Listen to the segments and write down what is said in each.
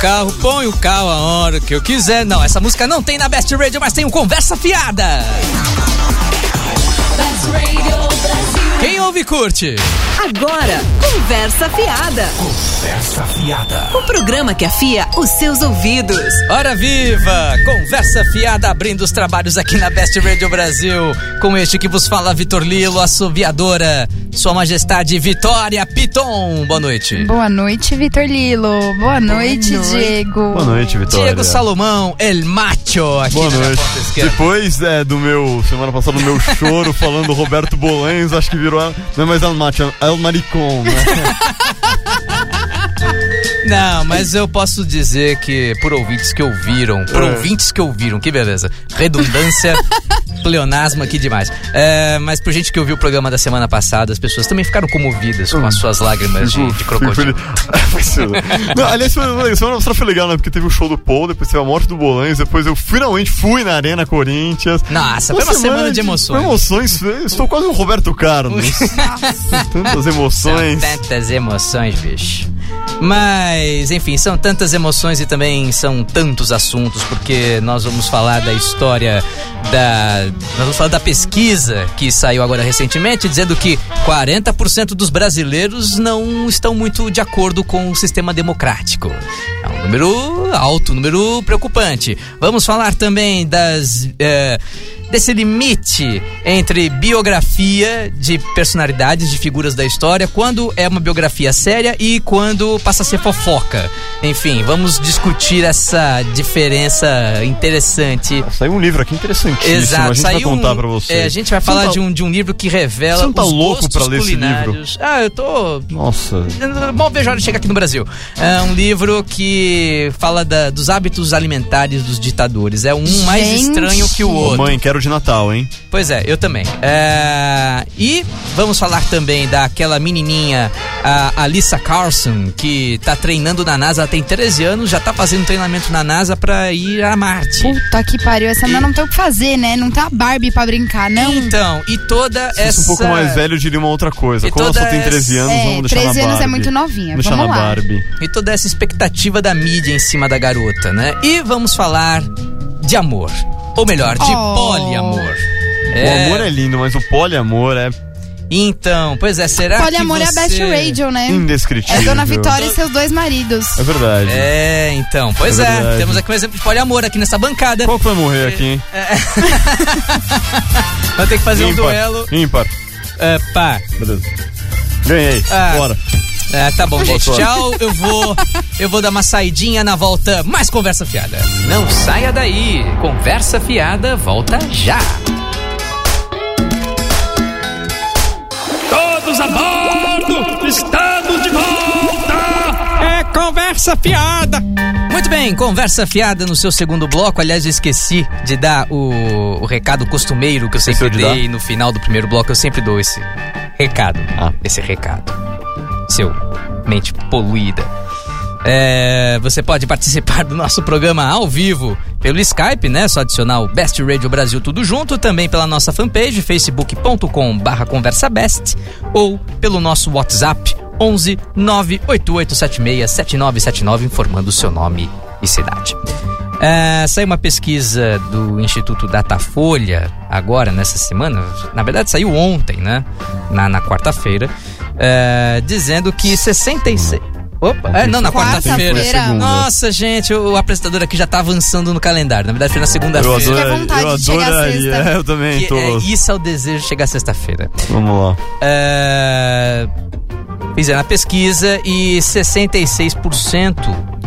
carro, põe o carro a hora que eu quiser. Não, essa música não tem na Best Radio, mas tem um Conversa Fiada. Best Radio Brasil. Quem ouve curte. Agora, Conversa Fiada. Conversa fiada. O programa que afia os seus ouvidos. Hora viva! Conversa fiada abrindo os trabalhos aqui na Best Radio Brasil. Com este que vos fala Vitor Lilo, assoviadora. Sua Majestade Vitória Piton. Boa noite. Boa noite, Vitor Lilo. Boa noite, Diego. Boa noite, Vitória. Diego Salomão, El Macho, aqui Boa noite. Depois é, do meu, semana passada, do meu choro falando do Roberto Bolanhos, acho que virou, mais El Macho, é El Maricon? Não, mas eu posso dizer que por ouvintes que ouviram, por É. ouvintes que ouviram, que beleza. Redundância, pleonasmo aqui demais. É, mas por gente que ouviu o programa da semana passada, as pessoas também ficaram comovidas com as suas lágrimas de, de crocodilo. Não, aliás, foi- semana passada foi legal, né? Porque teve o show do Paul, depois teve a morte do Bolanhos, depois eu finalmente fui na Arena Corinthians. Nossa, foi uma semana de emoções. Foi emoções. eu Estou quase um Roberto Carlos. Tantas São emoções. tantas emoções, bicho. Mas, enfim, são tantas emoções e também são tantos assuntos, porque nós vamos falar da história da. Nós vamos falar da pesquisa que saiu agora recentemente, dizendo que 40% dos brasileiros não estão muito de acordo com o sistema democrático. É um número alto, um número preocupante. Vamos falar também das. eh, desse limite entre biografia de personalidades, de figuras da história, quando é uma biografia séria e quando passa a ser fofoca. Enfim, vamos discutir essa diferença interessante. Saiu um livro aqui interessantíssimo. Exato, a gente vai contar um- pra você. é, a gente vai Você falar tá- de, um, de um livro que revela Você não tá os louco gostos pra ler esse culinários. Ah, eu tô Nossa. Mal vejo a hora de chegar aqui no Brasil. É um livro que fala da- dos hábitos alimentares dos ditadores. É um mais Gente. estranho que o outro. mãe, quero de Natal, hein? Pois é, eu também. É, E vamos falar também daquela menininha, a Alissa Carlson, que tá treinando na NASA, ela tem 13 anos, já tá fazendo treinamento na NASA pra ir a Marte. Puta que pariu. Essa menina não tem o que fazer, né? Não tem a Barbie pra brincar, não. Então, e toda Se essa... um pouco mais velho, eu diria uma outra coisa. E Como ela só tem 13 essa- anos, É, vamos deixar 13 na Barbie. anos é muito novinha. Deixar Vamos na lá. Barbie. E toda essa expectativa da mídia em cima da garota, né? E vamos falar de amor. Ou melhor, de Oh. poliamor. O amor é lindo, mas o poliamor é Então, pois é, será Poliamor que é você... a Best Radio, né? indescritível. É Dona Vitória e seus dois maridos. É verdade. É, então, pois É é, temos aqui um exemplo de poliamor aqui nessa bancada. Qual que vai morrer aqui, hein? Vai ter que fazer um Ímpar. duelo. Ímpar. É, pá. Beleza. Ganhei. Ah. Bora. É, tá bom, gente. Tchau. Eu vou, eu vou dar uma saidinha na volta. Mais conversa fiada. Não saia daí. Conversa fiada volta já. Todos a bordo! Estamos de volta! É conversa fiada. Muito bem, conversa fiada no seu segundo bloco. Aliás, eu esqueci de dar o, o recado costumeiro que eu sempre Esqueceu de dei no final do primeiro bloco. Eu sempre dou esse recado. Ah. Esse recado. Seu mente poluída. É, você pode participar do nosso programa ao vivo pelo Skype, né? Só adicionar o Best Radio Brasil tudo junto, também pela nossa fanpage facebook.com barra conversabest ou pelo nosso WhatsApp 11 98876 7979 informando o seu nome e cidade. É, saiu uma pesquisa do Instituto Datafolha agora, nessa semana, na verdade saiu ontem, né? Na, na quarta-feira, é, dizendo que 66... Opa, é, não, na quarta-feira. Quarta-feira. Nossa, gente, o, o apresentador aqui já tá avançando no calendário. Na verdade, foi na Eu, segunda-feira. À adoro, eu adoraria. sexta. É, eu também Que, tô. é, isso é o desejo de chegar sexta-feira. Vamos lá. É, fizeram a pesquisa e 66%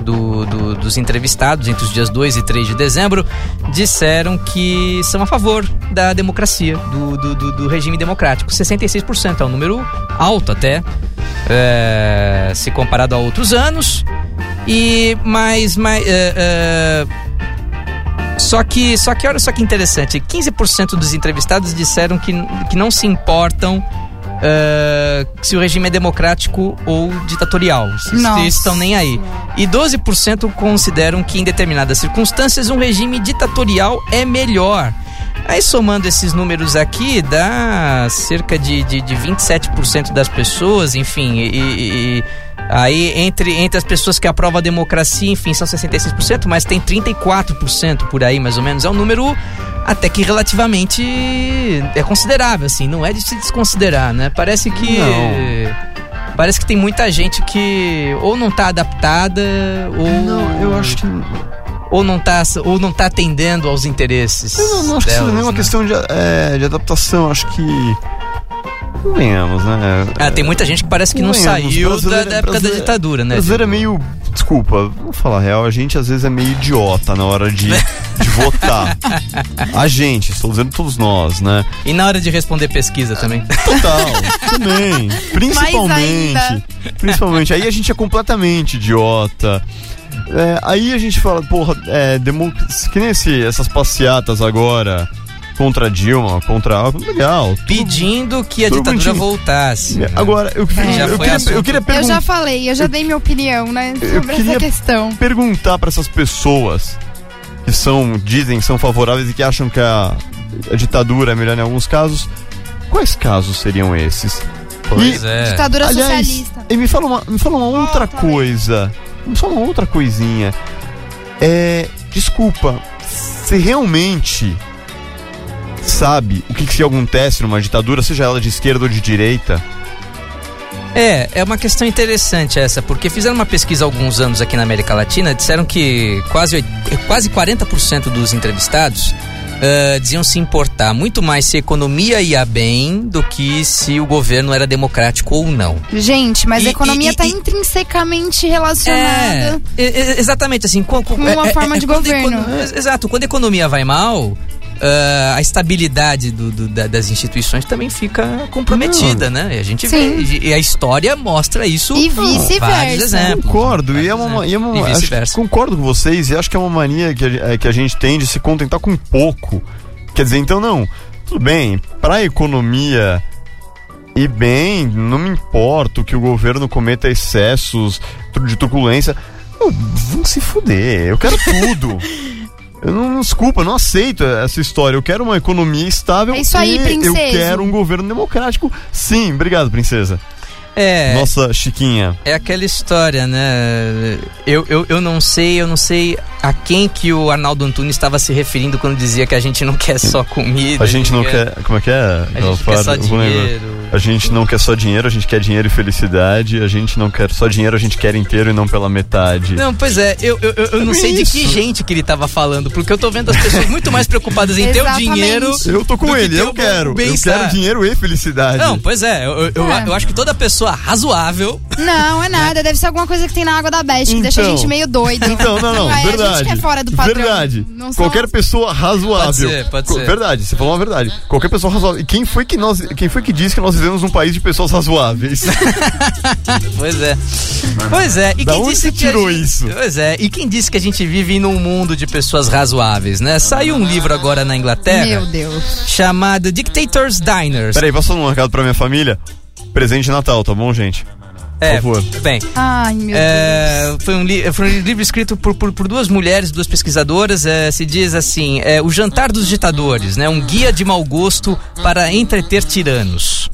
do, do- dos entrevistados entre os dias 2 e 3 de dezembro disseram que são a favor da democracia, do, do, do- do regime democrático. 66% é um número alto até, é, se comparado a outros anos. E mais. mais é, é, só que, só que olha só que interessante, 15% dos entrevistados disseram que, que não se importam eh, se o regime é democrático ou ditatorial. Nossa. se estão nem aí. E 12% consideram que em determinadas circunstâncias um regime ditatorial é melhor. Aí somando esses números aqui, dá cerca de, de, de 27% das pessoas, enfim, e- e Aí, entre, entre as pessoas que aprovam a democracia, enfim, são 66%, mas tem 34% por aí, mais ou menos. É um número até que relativamente é considerável, assim, não é de se desconsiderar, né? Parece que. Parece que tem muita gente que ou não tá adaptada, ou. Não, eu acho que. Ou não tá, ou não tá atendendo aos interesses. Eu não, não acho que isso delas, não é uma né? questão de, é, de adaptação, acho que. Venhamos, né? Ah, tem muita gente que parece que não Convenhamos, saiu da, brasileiro- da época da brasileiro- ditadura, né? Brasileiro é meio. Desculpa, vou falar a real, a gente às vezes é meio idiota na hora de, de votar. A gente, estou dizendo todos nós, né? E na hora de responder pesquisa também. Total, também. Principalmente. Principalmente. Aí a gente é completamente idiota. É, aí a gente fala, porra, é, que nem esse, essas passeatas agora contra Dilma, contra. Legal. Pedindo que a Tudo ditadura bonitinho. voltasse. né? Agora, eu, Já eu, foi queria, eu queria Eu perguntar. já falei, eu já dei minha opinião, né, Eu sobre queria- essa questão. perguntar para essas pessoas que são dizem que são favoráveis e que acham que a, a ditadura é melhor em alguns casos, quais casos seriam esses? Pois E- é. Ditadura Aliás, socialista. e me fala uma, me fala uma outra tá bem. coisa. Me fala uma outra coisinha. É, desculpa, você realmente sabe o que, que acontece numa ditadura, seja ela de esquerda ou de direita? É, é uma questão interessante essa, porque fizeram uma pesquisa há alguns anos aqui na América Latina, disseram que quase, oit- quase 40% dos entrevistados ah, diziam se importar muito mais se a economia ia bem do que se o governo era democrático ou não. Gente, mas E- a economia e- tá e- intrinsecamente É, relacionada. e- e- exatamente assim. Com, com- Com uma forma de quando a governo. econo- ex- exato, quando a economia vai mal, ah, a estabilidade do- do- da- das instituições também fica comprometida, né? E a gente Sim. vê, e a história mostra isso. E vice-versa. Concordo, e é uma, e é uma-. E acho- vice-versa. concordo com vocês e acho que é uma mania que a, é, que a gente tem de se contentar com pouco. Quer dizer, então não, tudo bem, pra economia ir bem, não me importa que o governo cometa excessos de truculência. Pô, vão se fuder, eu quero tudo. Eu não, desculpa, eu não aceito essa história. Eu quero uma economia estável É isso aí, e eu princesa. quero um governo democrático. Sim, obrigado, princesa. É, Nossa Chiquinha. é aquela história, né? Eu, eu, eu não sei, eu não sei a quem que o Arnaldo Antunes estava se referindo quando dizia que a gente não quer só comida. A gente não quer. Como é que é? A gente Aquela quer só dinheiro. A gente não quer só dinheiro, a gente quer dinheiro e felicidade. A gente não quer só dinheiro, a gente quer inteiro e não pela metade. Não, pois é, eu, eu, eu- eu não É sei de que gente que ele tava falando, porque eu tô vendo as pessoas muito mais preocupadas em ter o dinheiro. Eu tô com que ele, ter eu quero. Eu quero dinheiro e felicidade. Não, pois é, eu, eu, eu- É. eu acho que toda pessoa razoável. Não, é nada. Deve ser alguma coisa que tem na água da Best, que deixa a Então. gente meio doido. Então, não, não, é, A verdade. gente que é fora do padrão. Verdade. Qualquer pessoa razoável. Pode ser, pode Co- ser. Verdade, você falou uma verdade. Qualquer pessoa razoável. E quem foi que nós, quem foi que disse que nós vivemos num país de pessoas razoáveis? Pois é. Pois é. E Da quem onde disse você que a tirou gente- isso? Pois é. E quem disse que a gente vive num mundo de pessoas razoáveis, né? Saiu um livro agora na Inglaterra Meu Deus. chamado Dictators Diners. Peraí, posso dar um recado pra minha família? Presente de Natal, tá bom, gente? É, favor. Bem, Ai, meu Deus. É, foi, um li- foi um livro escrito por, por, por duas mulheres, duas pesquisadoras. é, se diz assim: é, O Jantar dos Ditadores, né? Um guia de mau gosto para entreter tiranos.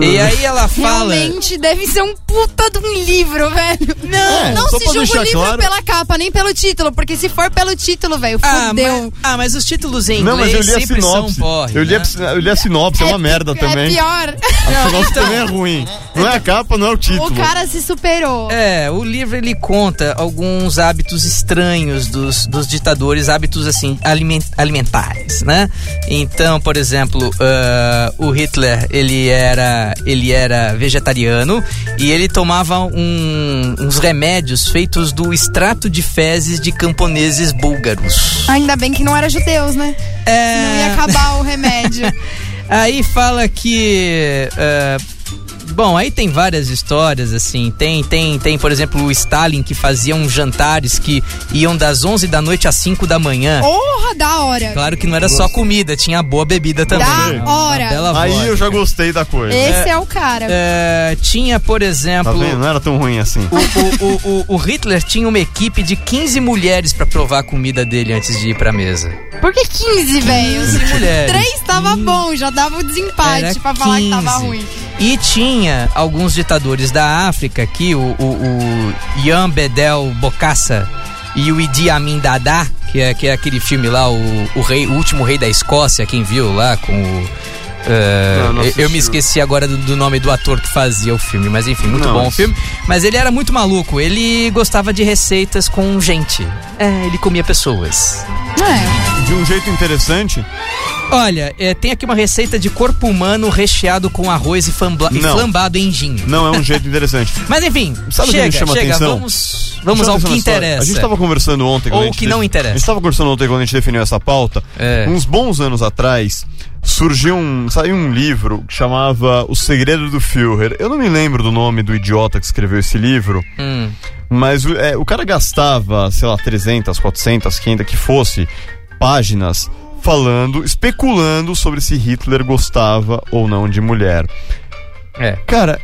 E aí ela fala. Realmente deve ser um puta de um livro, velho. Não, É, não se julga o livro claro- pela capa, nem pelo título, porque se for pelo título, velho, Ah fudeu. mas, ah, mas os títulos em Não, mas eu inglês li a sempre sinopse. são porre. eu, li né? a, eu li a sinopse, é, uma merda É também. pior. A sinopse então- também é ruim. Não é a capa, não é o título. O cara se superou. É, o livro ele conta alguns hábitos estranhos dos, dos ditadores, hábitos assim aliment, alimentares, né? Então, por exemplo, ah, o Hitler ele era ele era vegetariano e ele tomava um- uns remédios feitos do extrato de fezes de camponeses búlgaros. Ainda bem que não era judeus, né? É, Não ia acabar o remédio. Aí fala que. ah, Bom, aí tem várias histórias, assim. Tem, tem, tem, por exemplo, o Stalin que fazia uns jantares que iam das 11 da noite às 5 da manhã. Porra, da hora. Claro que não era só comida, tinha boa bebida também. Da hora. bela Aí vodka. eu já gostei da coisa. Esse é, o cara. É, tinha, por Tá exemplo. vendo? Não era tão ruim assim. O, o, o, o, o Hitler tinha uma equipe de 15 mulheres pra provar a comida dele antes de ir pra mesa. Por que 15, velho? 15 mulheres. Três tava bom, já dava o desempate Era pra falar que tava 15. ruim. E tinha alguns ditadores da África aqui, o, o, o Ian Bedel Bokassa e o Idi Amin Dada, que é, que é aquele filme lá, o, o, rei, o último rei da Escócia, quem viu lá com o. eh, Não, não eu- me esqueci agora do, do nome do ator que fazia o filme, mas enfim, muito Não, bom o filme. Mas ele era muito maluco, ele gostava de receitas com gente. É, ele comia pessoas. É. De um jeito interessante, Olha, é, tem aqui uma receita de corpo humano recheado com arroz e, flamba- e flambado em gin. não é um jeito interessante. Mas enfim, Sabe o que chega, me chama chega, atenção? vamos, vamos ao que interessa. A gente tava conversando ontem. Ou gente que não interessa. A gente tava conversando ontem quando a gente definiu essa pauta. É. Uns bons anos atrás, surgiu um. saiu um livro que chamava O Segredo do Führer. Eu não me lembro do nome do idiota que escreveu esse livro. Hum. Mas o- é, o cara gastava, sei lá, 300, 400, 500 que fosse, páginas falando, especulando sobre se Hitler gostava ou não de mulher. É. Cara,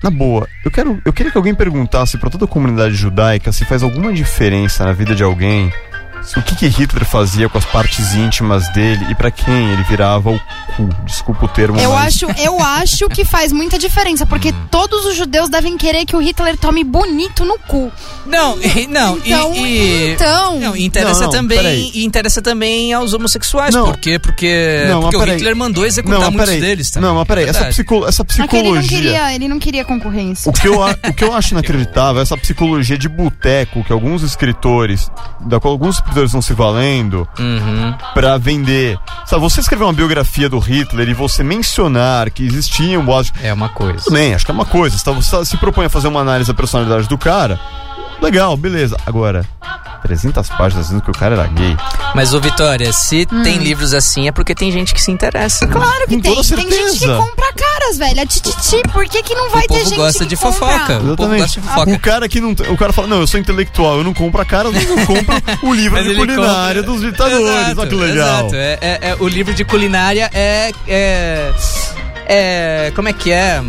na boa, eu quero, eu queria que alguém perguntasse pra toda a comunidade judaica se faz alguma diferença na vida de alguém, o que, que Hitler fazia com as partes íntimas dele e pra quem ele virava o cu. Desculpa o termo, Eu mas acho, eu acho que faz muita diferença, porque todos os judeus devem querer que o Hitler tome bonito no cu. Não, e- não, e- Então, e, então. não, e interessa Não, não, também, e interessa também aos homossexuais, Não. por quê? Porque, Não, porque o. Hitler mandou executar não, muitos deles também. Não, mas peraí, essa, Verdade. psico, essa É que ele não psicologia. queria, ele não queria concorrência. O que, eu, o que eu acho inacreditável é essa psicologia de boteco que alguns escritores, da qual alguns escritores estão se valendo Uhum. pra vender. Sabe, você escrever uma biografia do Hitler e você mencionar que existiam boatos. É uma coisa. Tudo bem, acho que é uma coisa. Você, tá- você se propõe a fazer uma análise da personalidade do cara. Legal, beleza. Agora, 300 páginas dizendo que o cara era gay. Mas, ô Vitória, se Hum. tem livros assim é porque tem gente que se interessa. né? Claro que Com tem. Tem gente que compra caras, velho. A tititi, por que, que não vai O ter povo gente gosta que de compra? fofoca. O povo gosta de fofoca. O cara que não. O cara fala, não, eu sou intelectual, eu não compro a cara, mas eu compro o livro de culinária compra- dos ditadores. Exato, Olha que legal. Exato. É, é- é- o livro de culinária é, é. É. Como é que é?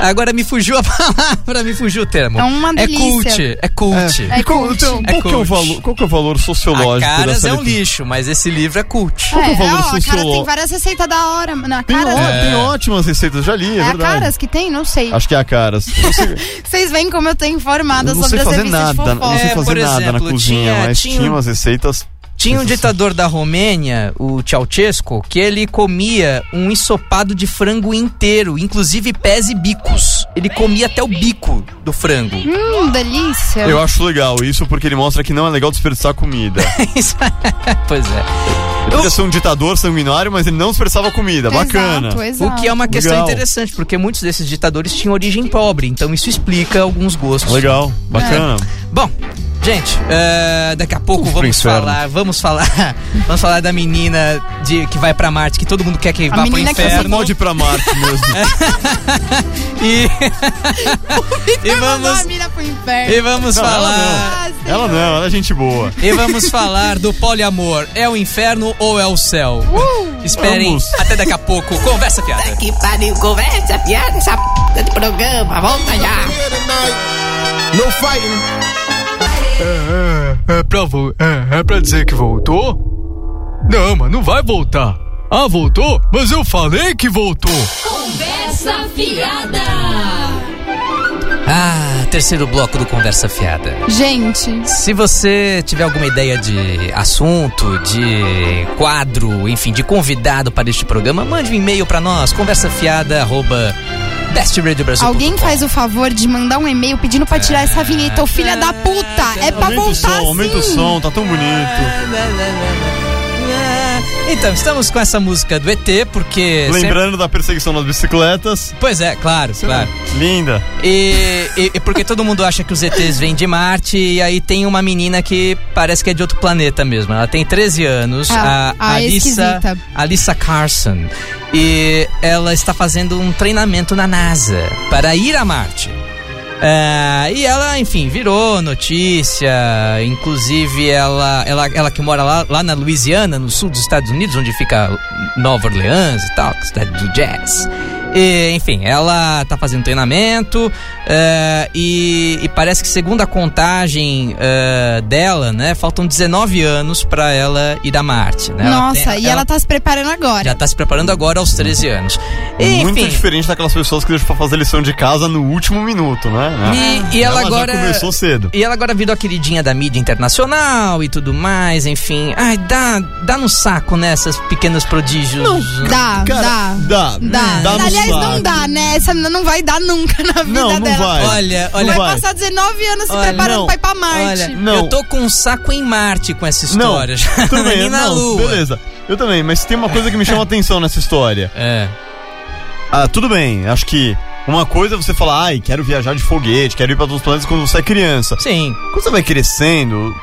Agora me fugiu a palavra, me fugiu o termo. É uma É delícia. cult. É cult. É qual, cult. então, É qual, que é o cult. valor, qual que é o valor sociológico A Caras dessa é um lixo, mas esse livro é cult. Qual que é o É, valor a Caras sociológico? tem várias receitas da hora. Na Tem, Caras, ó- tem ótimas receitas, já li, é, é a verdade. Caras que tem? Não sei. Acho que é a Caras. Vocês veem como eu tô informada eu não sobre as revistas de nada, não sei É, fazer nada na exemplo, cozinha, tinha- mas tinha um- umas receitas. Tinha um ditador da Romênia, o Ceausescu, que ele comia um ensopado de frango inteiro, inclusive pés e bicos. Ele comia até o bico do frango. Hum, delícia. Eu acho legal isso porque ele mostra que não é legal desperdiçar comida. Isso- pois é. Ele podia ser um ditador sanguinário, mas ele não desperdiçava comida. Bacana. Exato, exato. O que é uma questão Legal. interessante, porque muitos desses ditadores tinham origem pobre, então isso explica alguns gostos. Legal, bacana. Bom, gente, é, daqui a pouco Vamos pro vamos inferno. falar, vamos falar, vamos falar da menina de que vai pra Marte, que todo mundo quer que vá pro menina que inferno. pode ir pra Marte mesmo. E, e vamos a mina pro inferno. e vamos Não, ela falar Ah. Ela não, ela é gente boa. e vamos falar do poliamor. É o inferno ou é o céu? Esperem Vamos. até daqui a pouco. Conversa piada. Que pariu, conversa, piada, essa p de programa, volta já. No fighting. É, é, pra, vo- é, é pra dizer que voltou? Não, mas não vai voltar. Ah, voltou? Mas eu falei que voltou. Conversa fiada. Ah, terceiro bloco do Conversa Fiada. Gente, Se você tiver alguma ideia de assunto, de quadro, enfim, de convidado para este programa, mande um e-mail para nós, conversafiada@bestradiobrasil.com. alguém faz o favor de mandar um e-mail pedindo pra tirar essa vinheta, ô filha da puta. É pra Aumenta o voltar som, assim. aumenta o som, tá tão bonito. Então, estamos com essa música do ET, porque. Lembrando da perseguição nas bicicletas. sempre- Pois é, claro, claro. Linda. E, e- e porque todo mundo acha que os ETs vêm de Marte, e aí tem uma menina que parece que é de outro planeta mesmo. Ela tem 13 anos, Ah, a, a Alissa, esquisita. Alissa Carson. E ela está fazendo um treinamento na NASA para ir a Marte. Ah, e ela, enfim, virou notícia. Inclusive, ela, ela, ela que mora lá, lá na Louisiana, no sul dos Estados Unidos, onde fica Nova Orleans e tal, cidade do jazz. E, enfim, ela tá fazendo treinamento eh, e, e parece que segundo a contagem eh, dela, né, faltam 19 anos pra ela ir a Marte, né? Ela Nossa, tem- e ela tá se preparando agora. já tá se preparando agora aos 13 anos. E, Muito enfim, diferente daquelas pessoas que deixam pra fazer lição de casa no último minuto, né? E, e ela, já agora. começou cedo. E ela agora virou a queridinha da mídia internacional e tudo mais, enfim. Ai, dá, dá no saco, né? Essas pequenos prodígios. Dá, Cara, dá. dá. Dá. Dá no Aliás, não dá, né? Essa menina não vai dar nunca na vida Não, não dela. vai. Olha, olha. Vai, vai. passar 19 anos se Olha, preparando não. pra ir pra Marte. Olha, Não. eu tô com um saco em Marte com essa Não, história. já. tudo bem, na não, Lua. beleza. Eu também, mas tem uma coisa que me chama atenção nessa história. É. Ah, tudo bem, acho que uma coisa é você falar, ai, quero viajar de foguete, quero ir pra outros planetas quando você é criança. Sim. Quando você vai crescendo,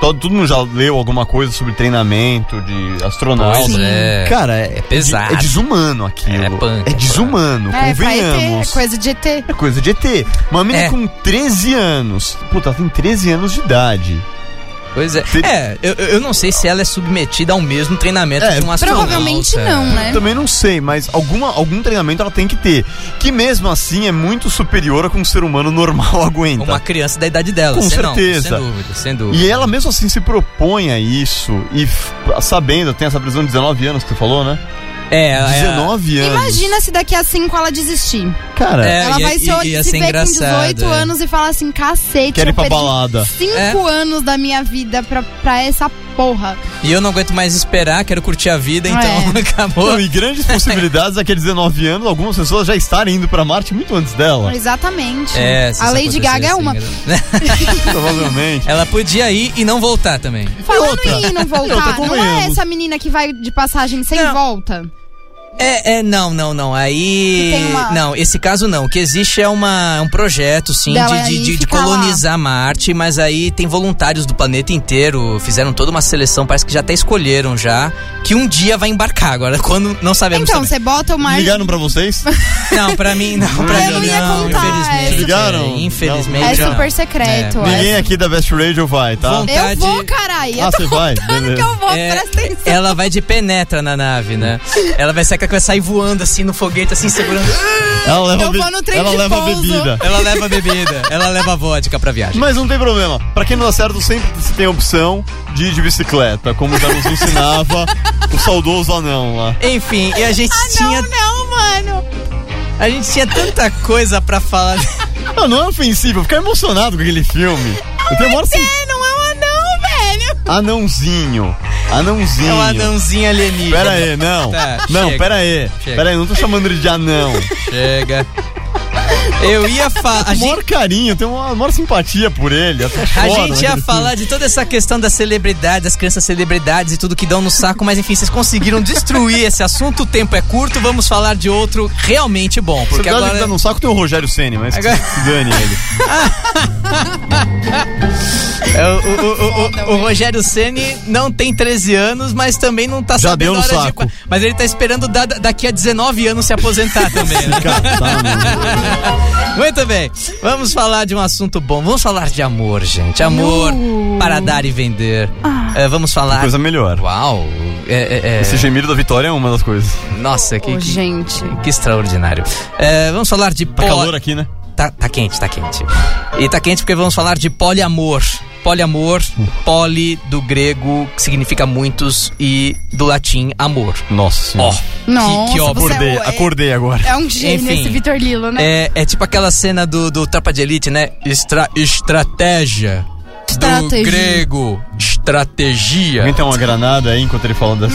todo, todo mundo já leu alguma coisa sobre treinamento de astronauta. Pois é. Cara, é, É pesado. É desumano aquilo. É punk, é desumano, É, ET, é convenhamos. coisa de ET. É coisa de ET. Uma menina É. com 13 anos. Puta, ela tem 13 anos de idade. Pois é. É, eu, eu não sei se ela é submetida ao mesmo treinamento É, de um astronauta. Provavelmente não, né? Também não sei, mas alguma, algum treinamento ela tem que ter. Que mesmo assim é muito superior a que um ser humano normal aguenta. Uma criança da idade dela. Com sem- não, certeza. sem dúvida, sem dúvida. E ela mesmo assim se propõe a isso e sabendo, tem essa prisão de 19 anos que você falou, né? É, é, 19 anos. Imagina se daqui a 5 ela desistir. Cara, É, ela ia- vai se, ia- se ser ver com engraçado, 18 é. anos e falar assim, cacete, quero ir eu pra balada. 5 anos da minha vida pra, pra essa porra. E eu não aguento mais esperar, quero curtir a vida, então É. acabou. Não, e grandes possibilidades é que 19 anos, algumas pessoas já estarem indo pra Marte muito antes dela. Exatamente. É, a Lady Gaga é assim, uma. né? Provavelmente. Ela podia ir e não voltar também. Falando outra? em ir e não voltar, não é essa menina que vai de passagem sem Não. volta? É, é, não, não, não. Aí. Uma- Não, esse caso não. O que existe é uma, um projeto, sim, de, de, de- de colonizar Marte, mas aí tem voluntários do planeta inteiro, fizeram toda uma seleção, parece que já até escolheram já, que um dia vai embarcar. Agora, quando não sabemos Então, você bota o mar. Ligaram pra vocês? Não, pra mim, não. Pra Eu mim, não ia contar, Infelizmente. é Ligaram? É, infelizmente. É não. super secreto. É. Ninguém aqui da Best Radio vai, tá? Vão- Eu vontade- vou, caralho. Ah, você vai? Beleza. que eu vou, É, presta atenção. ela vai de penetra na nave, né? Ela vai ser que vai sair voando assim no foguete, assim, segurando. Ela leva, Eu be- vou no trem ela de leva pouso. bebida. Ela leva bebida, ela leva vodka pra viagem. Mas não tem problema. Pra quem não dá certo, sempre se tem a opção de ir de bicicleta, como já nos ensinava o saudoso anão lá. Enfim, e a gente tinha. Não, não, mano. A gente tinha tanta coisa pra falar. Não, não é ofensivo, eu ficar emocionado com aquele filme. Eu tenho maior sim... É, não é um anão, velho. Anãozinho. Anãozinho. É um anãozinho alienígena. Pera aí, não. Tá, não, chega. pera aí. Chega. Pera aí, não tô chamando ele de anão. Chega. Eu ia falar. Gente, maior carinho, tenho uma maior simpatia por ele. Até a gente ia falar de toda essa questão das celebridades, das crianças celebridades e tudo que dão no saco, mas enfim, vocês conseguiram destruir esse assunto, o tempo é curto, vamos falar de outro realmente bom. Porque agora que tá no saco tem o Rogério Ceni, mas Agora- se dane ele. É, o, o- o- o- o Rogério Ceni não tem 13 anos, mas também não tá Já sabendo deu no a hora saco. de. Mas ele tá esperando da- daqui a 19 anos se aposentar também, né? Muito bem, vamos falar de um assunto bom. Vamos falar de amor, gente. Amor para dar e vender. É, vamos falar. Coisa melhor. Uau! É, é, é, Esse gemido da vitória é uma das coisas. Nossa, que, Ô, que, gente. que extraordinário. É, vamos falar de Tá poli- calor aqui, né? Tá, tá quente, tá quente. E tá quente porque vamos falar de poliamor. Poliamor, poli do grego, que significa muitos, e do latim amor. Nossa Ó, senhora. Nossa, que, que ó, você acordei, é- acordei agora. É um gênio Enfim. esse Vitor Lilo, né? É, é tipo aquela cena do, do Tropa de Elite, né? Estra, estratégia. Do Estratégia. grego, estratégia. Tem uma granada aí enquanto ele fala dessa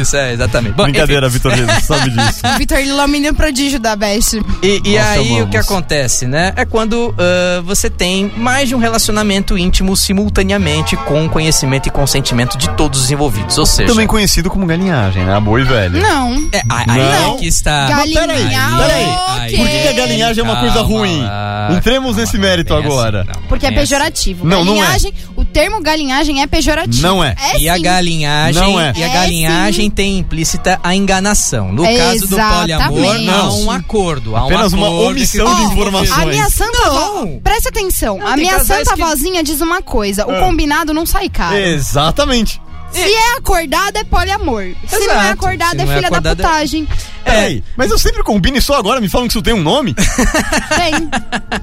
Isso, é, exatamente. Bom, Brincadeira, Vitor sabe disso. O Vitor Lilo é o menino prodígio da Best. E, e Nós aí o que acontece, né? É quando ah, você tem mais de um relacionamento íntimo simultaneamente com conhecimento e consentimento de todos os envolvidos. Ou seja, Também conhecido como galinhagem, né? A boi velho. Não. é, aí, aí Não. que está. Galinha, peraí, peraí. Aí- Por que, que a galinhagem é uma coisa Calma ruim? lá, Entremos calma nesse lá, mérito assim, agora. não, Porque é assim. pejorativo. Não, não é. galinhagem, o termo galinhagem é pejorativo. Não é. É E a galinhagem, Não é. e a É, galinhagem tem implícita a enganação. No É, caso do poliamor, exatamente. há um acordo. Há um Apenas uma acordo omissão que- de informações. A minha santa Não. avó. Presta atenção. Não, a minha santa que- vozinha diz uma coisa: o Ah. combinado não sai caro. Exatamente. Se é acordado, é poliamor. Se não é Exato. acordado, é não é filha acordado, da é- putagem. Peraí, mas eu sempre combino isso agora, me falam que isso tem um nome? Tem.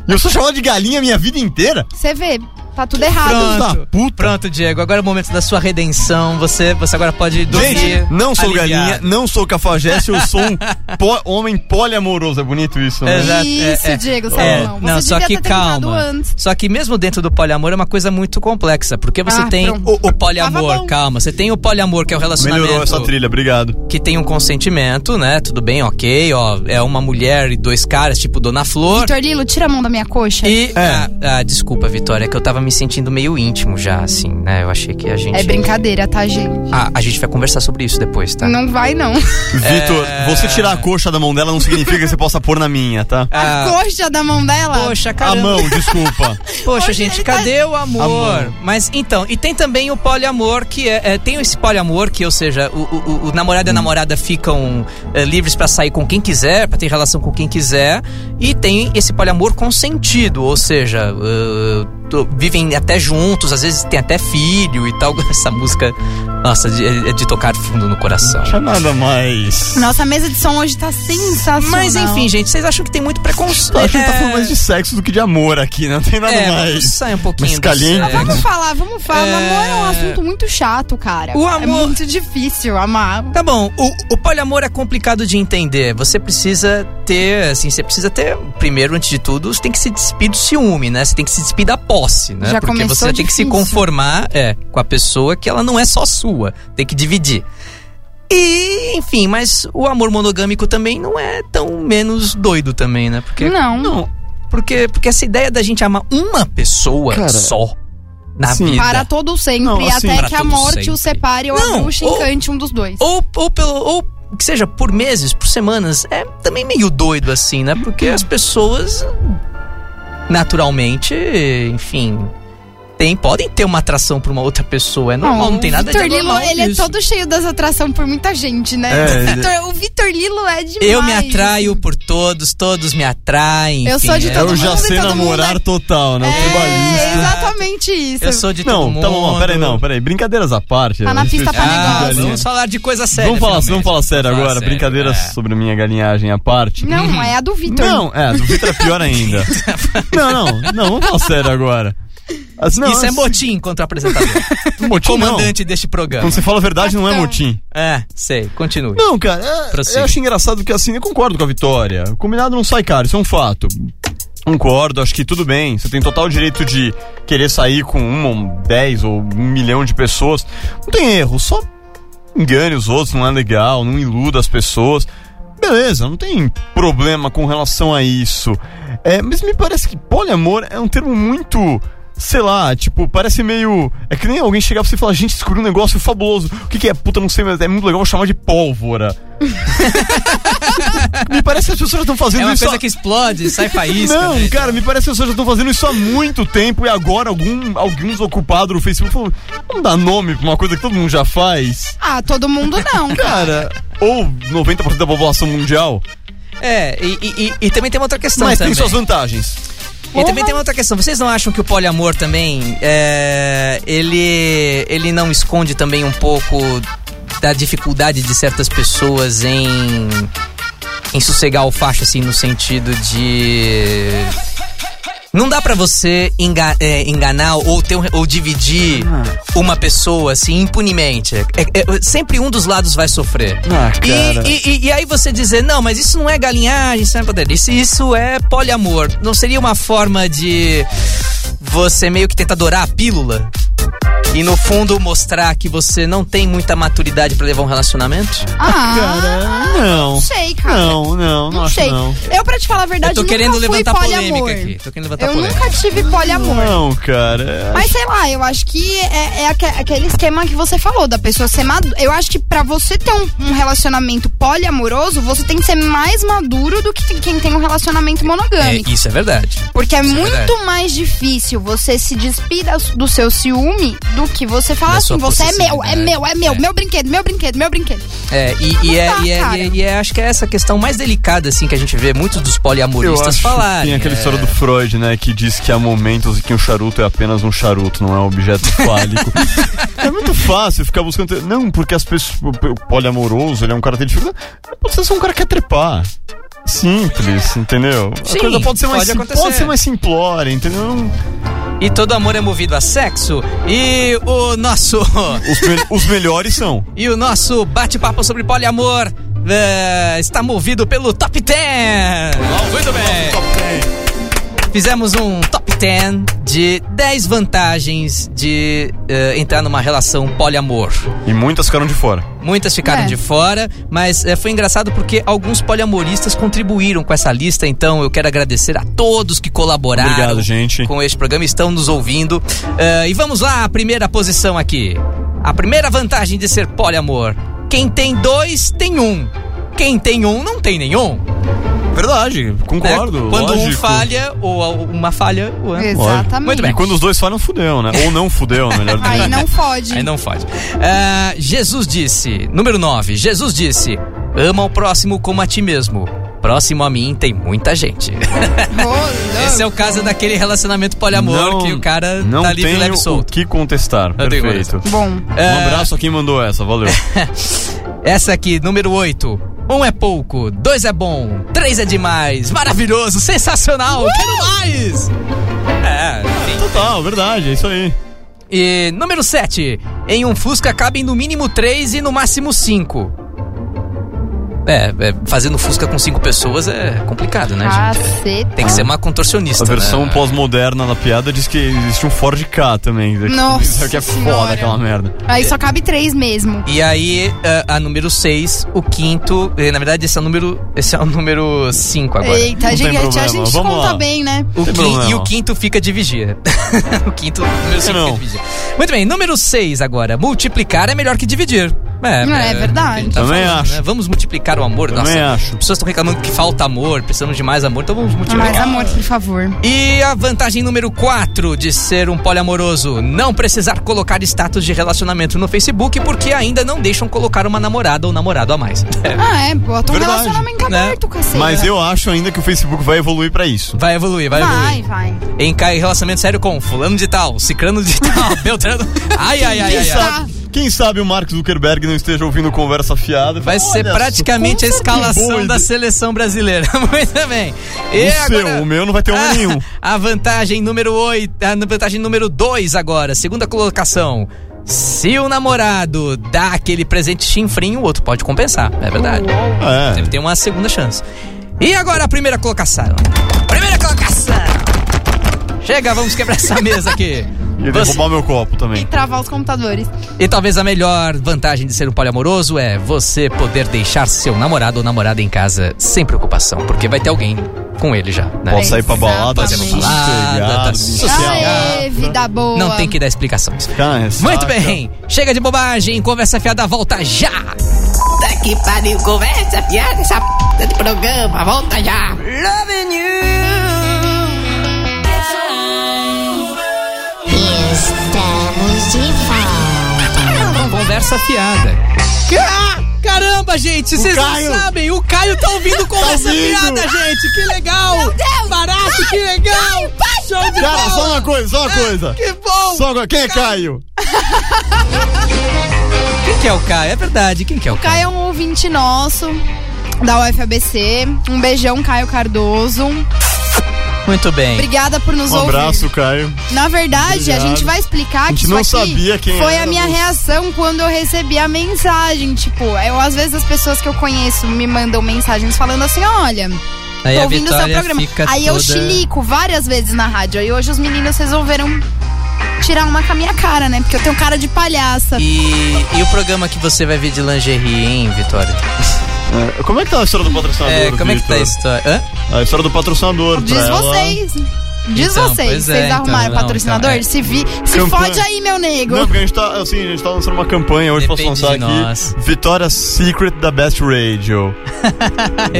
e eu sou chamado de galinha a minha vida inteira? Você vê, tá tudo errado. Pronto. da puta. Pronto, Diego. Agora é o momento da sua redenção. Você, você agora pode dormir. Gente, não sou aliviado. galinha, não sou cafajeste, eu sou um po- homem poliamoroso. É bonito isso, né? Exato, Isso, é, é. Diego É. Você não, só devia que calma. antes. Só que mesmo dentro do poliamor é uma coisa muito complexa, porque você Ah, tem pronto. o, o poliamor, calma, você tem o poliamor que é o relacionamento Melhorou essa trilha, obrigado. que tem um consentimento, né? Tudo bem, ok, ó, é uma mulher e dois caras, tipo Dona Flor. Vitor Lilo, tira a mão da minha coxa. E É. ah, ah, desculpa, Vitória, é que eu tava me sentindo meio íntimo já, assim, né? Eu achei que a gente É brincadeira, tá, gente? Ah, a gente vai conversar sobre isso depois, tá? Não vai, não. Vitor, É. você tirar a coxa da mão dela não significa que você possa pôr na minha, tá? A coxa da mão dela? Poxa, A caramba. mão, desculpa. Poxa, Poxa, gente, tá- cadê o amor? Amor. Mas então, e tem também o poliamor, que é, é, tem esse poliamor que, ou seja, o, o- o- o namorado e a namorada ficam é, livres pra sair com quem quiser, pra ter relação com quem quiser, e tem esse poliamor consentido, ou seja, uh, vivem até juntos, às vezes tem até filho e tal. Essa música, nossa, de- é de tocar fundo no coração. Não é nada mais. Nossa, a mesa de som hoje tá sensacional. Mas enfim, gente, vocês acham que tem muito preconceito? Eu acho que gente tá falando mais de sexo do que de amor aqui, não tem nada é, mais. sair um pouquinho caliente. sexo. Vamos falar, vamos falar. É. Namoro é um assunto muito chato, cara. O É amor- muito difícil amar. Tá bom, o, o poliamor é complicado de entender. Você precisa ter, assim, você precisa ter, primeiro, antes de tudo, você tem que se despir do ciúme, né? Você tem que se despir da posse, né? Já Porque você tem que se difícil. conformar é, com a pessoa que ela não é só sua. Tem que dividir. E, enfim, mas o amor monogâmico também não é tão menos doido também, né? Porque, Não. Não, porque, porque essa ideia da gente amar uma pessoa Cara, só na sim. vida. Para todo sempre, Não, assim, até que a morte sempre. o separe ou Não, a bruxa ou- encante um dos dois. Ou, ou pelo. Ou que seja por meses, por semanas, é também meio doido assim, né? Porque as pessoas naturalmente, enfim, tem, podem ter uma atração por uma outra pessoa. É normal, não, tem nada o Vitor de Lilo, anormal ele nisso. é todo cheio das atração por muita gente, né? É, Vitor, o Vitor Lilo é demais. Eu me atraio por todos, todos me atraem. Eu enfim, sou de é- É todo já mundo e sei todo mundo namorar é- total, né? É, tribalista. exatamente isso. Eu sou de todo Não, mundo. tá bom, peraí, não, peraí. Brincadeiras à parte. Tá na pista pra Ah, negócio. vamos falar de coisa séria. Vamos falar, vamos falar sério Vamos agora. sério, Brincadeiras é. sobre a minha galinhagem à parte. Não, é a do Vitor. Não, é, a do Vitor é pior ainda. não, não, não, vamos falar sério agora. As- não, Isso é as- motim contra o apresentador. motim, não. Comandante deste programa. Quando você fala a verdade, não é motim. É, sei, continue. Não, cara, é- eu acho engraçado que assim, eu concordo com a Vitória. O combinado não sai caro, isso é um fato. Concordo, acho que tudo bem. Você tem total direito de querer sair com uma, ou dez ou um milhão de pessoas. Não tem erro, só engane os outros, não é legal, não iluda as pessoas. Beleza, não tem problema com relação a isso. É, mas me parece que poliamor é um termo muito. Sei lá, tipo, parece meio. É que nem alguém chegar pra você e falar, gente, descobri um negócio fabuloso. O que, que é? Puta, não sei, mas é muito legal, vou chamar de pólvora. me parece que as pessoas já estão fazendo É uma isso. coisa há- que explode, sai faísca. Não, né? cara, me parece que as pessoas já estão fazendo isso há muito tempo e agora algum, alguns ocupados no Facebook falam, vamos dar nome pra uma coisa que todo mundo já faz. Ah, todo mundo não. Cara, ou 90% da população mundial, É, e, e- e- e também tem uma outra questão mas também. tem suas vantagens. E também tem uma outra questão. Vocês não acham que o poliamor também, é, ele, ele não esconde também um pouco da dificuldade de certas pessoas em, em sossegar o facho, assim, no sentido de... Não dá pra você enga- é, enganar ou, ter ou dividir uma pessoa assim impunemente. É- é- sempre um dos lados vai sofrer. Ah, E- cara. E, e- e aí você dizer, não, mas isso não é galinhagem, isso não é poder. Isso, isso é poliamor. Não seria uma forma de você meio que tentar adorar a pílula? E no fundo mostrar que você não tem muita maturidade pra levar um relacionamento? Ah, Cara, não. não sei, cara. Não, não, não, Não acho sei. não. Eu, pra te falar a verdade, Eu tô querendo fui levantar poliamor. polêmica aqui. Tô querendo levantar Eu polêmica. nunca tive poliamor. Não, cara. Mas sei lá, eu acho que é, é aque- aquele esquema que você falou, da pessoa ser madura. Eu acho que pra você ter um, um relacionamento poliamoroso, você tem que ser mais maduro do que quem tem um relacionamento É, monogâmico. isso é verdade. Porque é isso é muito verdade. mais difícil você se despir do seu ciúme do que você falar Da assim, você é meu, é meu, é meu, É. meu brinquedo, meu brinquedo, meu brinquedo. É, e, e é, e, é, e é- e é- acho que é essa questão mais delicada, assim, que a gente vê muitos todos os Eu poliamoristas falarem. tem aquela é. história do Freud, né? Que diz que há momentos em que um charuto é apenas um charuto, não é um objeto fálico. é muito fácil ficar buscando. Não, porque as pessoas. O poliamoroso, ele é um cara que tem dificuldade. Ser só um cara que quer trepar. Simples, entendeu? Sim, a coisa pode ser mais pode acontecer. pode ser mais simplória, entendeu? E todo amor é movido a sexo. E o nosso. Os, me- os melhores são. e o nosso bate-papo sobre poliamor é, está movido pelo Top 10. Muito bem. Fizemos um top 10 de 10 vantagens de eh, entrar numa relação poliamor. E muitas ficaram de fora. Muitas ficaram É. de fora, mas eh, foi engraçado porque alguns poliamoristas contribuíram com essa lista, então eu quero agradecer a todos que colaboraram Obrigado, gente. com este programa, estão nos ouvindo. Eh, e vamos lá, a primeira posição aqui. A primeira vantagem de ser poliamor: quem tem dois, tem um. Quem tem um, não tem nenhum. Verdade, né? concordo. Quando um lógico. falha, ou uma falha, o outro. Exatamente. Muito bem. E quando os dois falham, fudeu, né? Ou não fudeu, melhor Aí dizendo. não fode. Aí não fode. Ah, Jesus disse, número 9, Jesus disse: ama o próximo como a ti mesmo. Próximo a mim tem muita gente. Esse é o caso daquele relacionamento poliamor que o cara não tá livre e tenho leve o solto. que contestar. Não o que Perfeito. Bom. Um Ah, abraço a quem mandou essa, valeu. Essa aqui, número 8. Um é pouco, dois é bom, três é demais, maravilhoso, sensacional, quero mais! É, enfim. Total, verdade, é isso aí. E número 7. Em um Fusca cabem no mínimo 3 e no máximo 5. É, é, fazendo Fusca com 5 pessoas é complicado, né, gente? Caceta. Tem que ser uma contorcionista. A versão né? pós-moderna da piada diz que existe um Ford K também. Nossa Isso aqui é foda Senhora. aquela merda. Aí só cabe três mesmo. E aí, a, a número 6, o quinto. eh, Na verdade, esse é o número. Esse é o número 5 agora. Eita, Não gente, a gente vamos conta lá. bem, né? O e o quinto fica de vigia. o quinto, número 5 não? fica de vigia. Muito bem, número 6 agora. Multiplicar é melhor que dividir. É, É verdade. a gente tá Também falando, acho. né? Vamos multiplicar o amor. Também Nossa, acho. As pessoas estão reclamando que falta amor, precisamos de mais amor, então vamos multiplicar. Mais amor, por favor. E a vantagem número 4 de ser um poliamoroso: não precisar colocar status de relacionamento no Facebook porque ainda não deixam colocar uma namorada ou namorado a mais. Ah, é, bota um Verdade. relacionamento Né? aberto, cacete. Mas eu acho ainda que o Facebook vai evoluir pra isso. Vai evoluir, vai, Vai, evoluir. vai. Encai relacionamento sério com fulano de tal, cicrano de tal, beltrano. Ai, ai, ai, ai, ai. Quem sabe o Mark Zuckerberg não esteja ouvindo conversa fiada. Vai Fala, ser "Olha, praticamente a escalação da ideia." seleção brasileira. Muito bem. E O seu, o meu não vai ter homem Ah, nenhum. A vantagem número 8, a vantagem número 2 agora, segunda colocação. Se o namorado dá aquele presente chinfrinho, o outro pode compensar. É verdade. É. Deve ter uma segunda chance. E agora a. Primeira colocação. Chega, vamos quebrar essa mesa aqui. Ia Você- derrubar meu copo E também. travar os computadores. E talvez a melhor vantagem de ser um poliamoroso é você poder deixar seu namorado ou namorada em casa sem preocupação, porque vai ter alguém com ele já. Né? Posso sair pra balada, fazendo Balada, tá social. Aê, vida boa. Não tem que dar explicações. Cansa. Muito bem, chega de bobagem, conversa fiada volta já. Puta que pariu, conversa, piada, essa p de programa, volta já. Estamos Conversa fiada. Ah, caramba, gente, vocês não Caio. sabem, o Caio tá ouvindo conversa ouvindo. fiada, gente, que legal. Meu Deus. Barato, que legal. Show de Cara, bola. só uma coisa, só uma coisa. Que bom. Só uma... Quem é Caio? Quem que é o Caio? É verdade, quem que é o Caio? Caio é um ouvinte nosso da UFABC. Um beijão, Caio Cardoso. Muito bem. Obrigada por nos Um ouvir. abraço, Caio. Na verdade, Obrigado. a gente vai explicar A gente que não isso aqui sabia quem foi era, a minha mas- reação quando eu recebi a mensagem. Tipo, eu, às vezes as pessoas que eu conheço me mandam mensagens falando assim: olha. Aí Tô ouvindo o seu programa. Aí eu toda- chilico várias vezes na rádio. Aí hoje os meninos resolveram tirar uma com a minha cara, né? Porque eu tenho cara de palhaça. E, e o programa que você vai ver de lingerie, hein, Vitória? É, como é que tá a história do patrocinador, É, como é que tá a história? Hã? A história do patrocinador. Diz pra ela- vocês. Diz Então, vocês. pois Vocês é, então, arrumaram não, patrocinador? então, é. Se, vi, se Campanha- fode aí, meu nego. Não, porque a gente tá, assim, a gente tá lançando uma campanha hoje, Depende posso lançar de aqui. nós. Vitória Secret da Best Radio.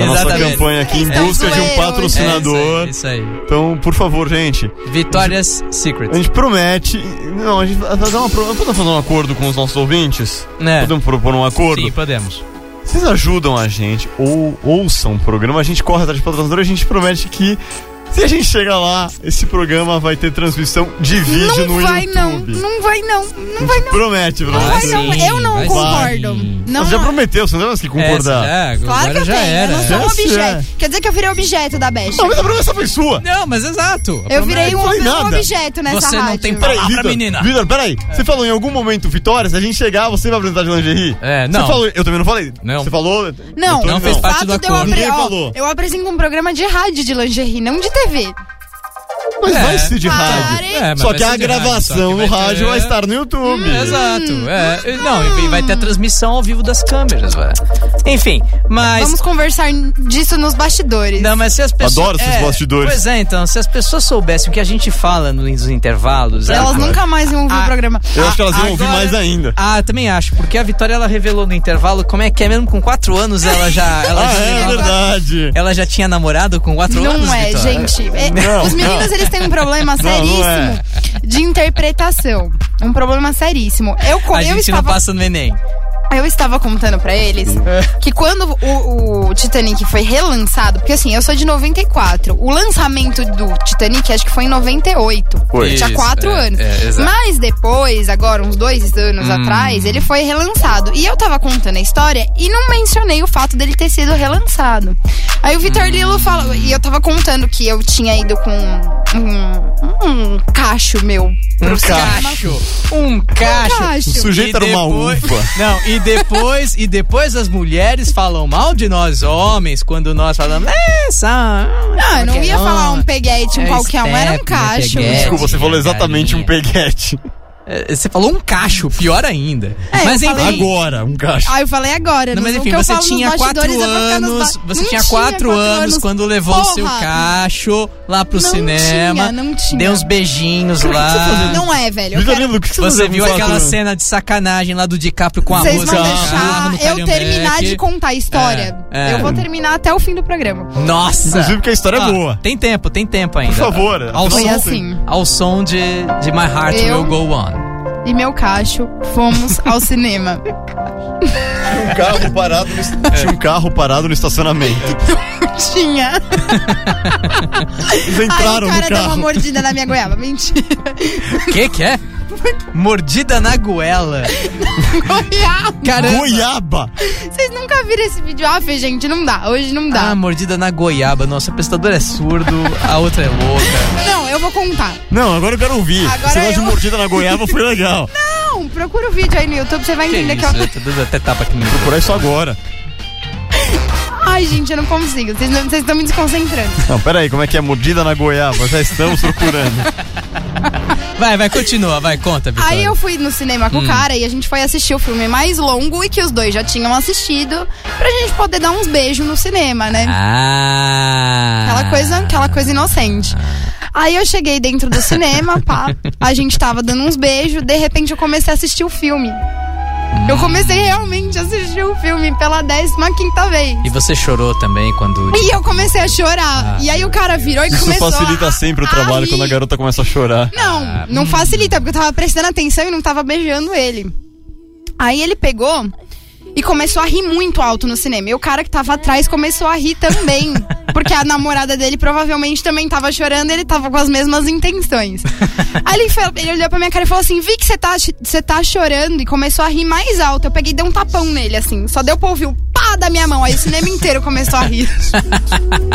a nossa campanha aqui em Estão busca de um patrocinador. É isso aí, isso aí. Então, por favor, gente, Vitórias Secret. a gente promete. Não, a gente vai fazer uma, podemos fazer um acordo com os nossos ouvintes? É. Podemos propor um acordo? Sim, podemos. Vocês ajudam a gente, ou ouçam o programa, a gente corre atrás de patrocinador, a gente promete que se a gente chegar lá, esse programa vai ter transmissão de vídeo Não no vai não, YouTube. não vai não, não vai não. Promete pra Não vai você. não, eu não vai concordo. sim. Não, Você já prometeu, você não tem mais que concordar. É, Claro agora que eu já tenho, era. eu não sou um Já se objeto. é. Quer dizer que eu virei objeto da Best. Não, mas a promessa foi sua. Não, mas exato. Eu virei um, um objeto nessa Você rádio. não tem Peraí, Palavra, Vitor, menina. Vitor, peraí. Você falou em algum momento, Vitória, se a gente chegar, você vai apresentar de lingerie? É, não. Você falou, eu também não falei. Não. Você falou? Não, Eu Não fez o parte fato do eu acordo. apre- falou. Eu apresento um programa de rádio de lingerie, não de TV teve? Mas É. vai ser de Pare. rádio. É, mas Só que a gravação no rádio ter- vai estar no YouTube. Exato, é. Não, e vai ter a transmissão ao vivo das câmeras, velho. Enfim, mas. Vamos conversar disso nos bastidores. Não, mas se as pessoas. Adoro esses bastidores. Pois é, então, se as pessoas soubessem o que a gente fala nos intervalos. Elas ah, nunca mais iam ouvir Ah, o programa. Eu acho que elas iam ouvir Agora- mais ainda. Ah, eu também acho, porque a Vitória ela revelou no intervalo como é que é mesmo com quatro anos ela já. Ela, Ah, já, é verdade. ela já tinha namorado com quatro anos. Não é, Vitória? gente. É- Não, os meninos, não. Eles têm um problema não seríssimo é. de interpretação. Um problema seríssimo. Eu, A eu, gente não estava, passa no Enem. eu estava contando pra eles que quando o, o Titanic foi relançado, porque assim, eu sou de 94. O lançamento do Titanic acho que foi em 98. Foi. Tinha quatro é, anos. é. Mas depois, agora, uns dois anos Hum. atrás, ele foi relançado. E eu tava contando a história e não mencionei o fato dele ter sido relançado. Aí o Vitor Lilo falou, e eu tava contando que eu tinha ido com um, um cacho meu Um cacho. Um cacho. cacho. O sujeito era uma depois- uva. Não, e depois, e depois as mulheres falam mal de nós homens quando nós falamos, é, só. Não, eu não ia falar um peguete, um É qualquer um, era um step, cacho. peguete. Desculpa, você falou exatamente um peguete. É, Você falou um cacho, pior ainda. É, mas enfim. falei- Agora, um cacho. Ah, eu falei agora. Não, mas enfim, que você tinha quatro anos. ba- Você Não tinha quatro anos quando levou o seu cacho lá pro Não cinema. tinha, não tinha. Deu uns beijinhos lá. Não é, velho. Eu quero... Que você, Você fazia viu quatro aquela anos? cena de sacanagem lá do DiCaprio com a Vocês música vão deixar no eu terminar de contar a história. É, é. Eu vou terminar até o fim do programa. Nossa! Inclusive porque a história é Ah, boa. Tem tempo, tem tempo ainda. Por favor. Ao Foi som, assim. Ao som de, de My Heart Will Go On. E meu cacho, fomos ao cinema. Um carro parado no, Tinha um carro parado no estacionamento. Tinha. Eles Aí entraram o no cara deu uma carro. mordida na minha goiaba. Mentira. Que que é? Mordida na goela. Goiaba. Caramba. Goiaba! Vocês nunca viram esse vídeo? Ah, Fê, gente, não dá. Hoje não dá. Ah, mordida na goiaba. Nossa, o prestador é surdo, a outra é louca. Não, eu vou contar. Não, agora eu quero ouvir. Agora Esse negócio de eu. mordida na goiaba foi legal. Não, procura o vídeo aí no YouTube, você vai Que entender que, isso, eu. eu tô dando até tapa aqui no. Por isso agora. Ai, gente, eu não consigo. Vocês não- vocês estão me desconcentrando. Não, peraí, como é que é mordida na goiaba? Já estamos procurando. Vai, vai, continua, vai, conta, Vitória. Aí eu fui no cinema Hum. com o cara e a gente foi assistir o filme mais longo e que os dois já tinham assistido pra gente poder dar uns beijos no cinema, né? Ah. Aquela coisa, aquela coisa inocente. Aí eu cheguei dentro do cinema, pá, a gente tava dando uns beijos, de repente eu comecei a assistir o filme. Eu comecei realmente a assistir o filme pela 15 quinta vez. E você chorou também quando. E eu comecei a chorar. Ah. E aí o cara virou e Isso começou facilita a- sempre o trabalho quando a garota começa a chorar. Não, Ah, não hum. facilita, porque eu tava prestando atenção e não tava beijando ele. Aí ele pegou e começou a rir muito alto no cinema. E o cara que tava atrás começou a rir também. Porque a namorada dele provavelmente também tava chorando e ele tava com as mesmas intenções. Aí ele, foi- ele olhou pra minha cara e falou assim: Vi que você tá, você tá chorando e começou a rir mais alto. Eu peguei e dei um tapão nele, assim. Só deu pra ouvir o pá da minha mão. Aí o cinema inteiro começou a rir.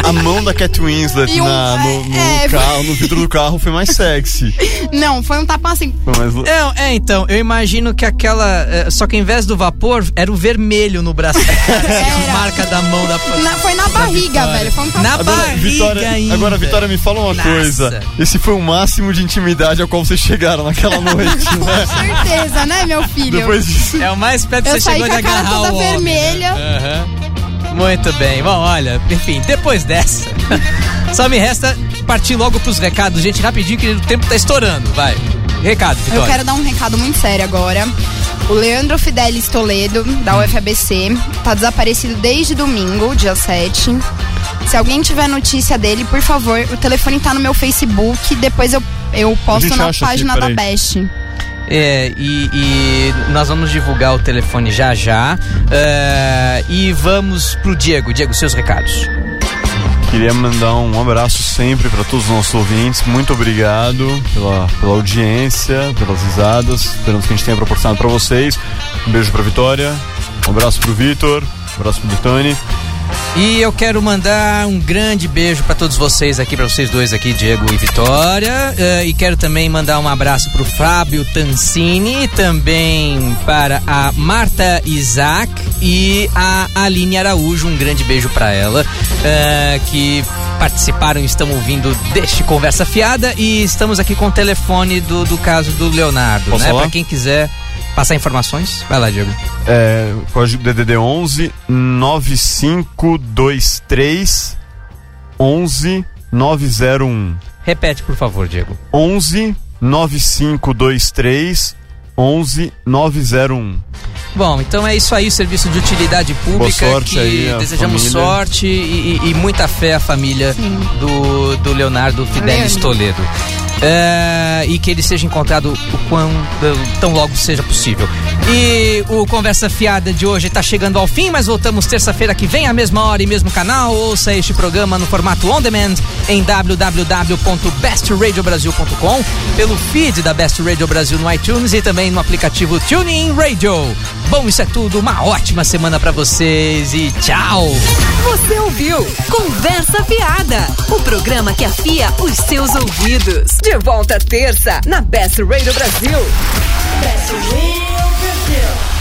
A mão da Cat Winslet um- na- no, no é, carro, no vidro do carro foi mais sexy. Não, foi um tapão assim. Foi mais... Não, é, então, eu imagino que aquela. é, só que ao invés do vapor, era o vermelho no braço. Era. Marca da mão da. Na- foi na barriga, velho. Foi um. Na Agora, barriga Vitória, ainda. agora, Vitória, me fala uma Nossa. coisa. Esse foi o máximo de intimidade ao qual vocês chegaram naquela noite, Com né? certeza, né, meu filho? Depois disso. É o mais perto que Eu você saí chegou com de cara agarrar toda o homem, vermelha. né? Aham. Muito bem. Bom, olha, enfim, depois dessa, só me resta partir logo pros recados, gente, rapidinho, que o tempo tá estourando. Vai. Recado, Eu Vitória. quero dar um recado muito sério agora. O Leandro Fidelis Toledo, da UFABC, tá desaparecido desde domingo, dia 7. Se alguém tiver notícia dele, por favor, o telefone tá no meu Facebook, depois eu, eu posto na acha aqui, página da. Best. É, e, e nós vamos divulgar o telefone já já. É, e vamos pro Diego. Diego, seus recados. Queria mandar um abraço sempre para todos os nossos ouvintes. Muito obrigado pela, pela audiência, pelas risadas. Esperamos que a gente tenha proporcionado para vocês. Um beijo para Vitória, um abraço para o Vitor, um abraço para o Tony. E eu quero mandar um grande beijo para todos vocês aqui, para vocês dois aqui, Diego e Vitória. Uh, e quero também mandar um abraço para o Fábio Tancini, também para a Marta Isaac e a Aline Araújo. Um grande beijo para ela, uh, que participaram e estão ouvindo deste Conversa Fiada. E estamos aqui com o telefone do, do caso do Leonardo, Posso né? Para quem quiser passar informações, vai lá, Diego. É, código DDD 11 9523 11 901. Repete, por favor, Diego. 11 9523 11 901. Bom, então é isso aí, serviço de utilidade pública. Boa sorte que aí desejamos família. sorte e, e- e muita fé à família do, do Leonardo Fidelis Leandro. Toledo. É, e que ele seja encontrado o quão tão logo seja possível. E o Conversa Fiada de hoje está chegando ao fim, mas voltamos terça-feira que vem, à mesma hora e mesmo canal. Ouça este programa no formato on demand em www.bestradiobrasil.com, pelo feed da Best Radio Brasil no iTunes e também no aplicativo TuneIn Radio. Bom, isso é tudo. Uma ótima semana para vocês e tchau! Você ouviu Conversa Fiada, o programa que afia os seus ouvidos. De volta terça, na Best Radio Brasil. Best Radio Brasil.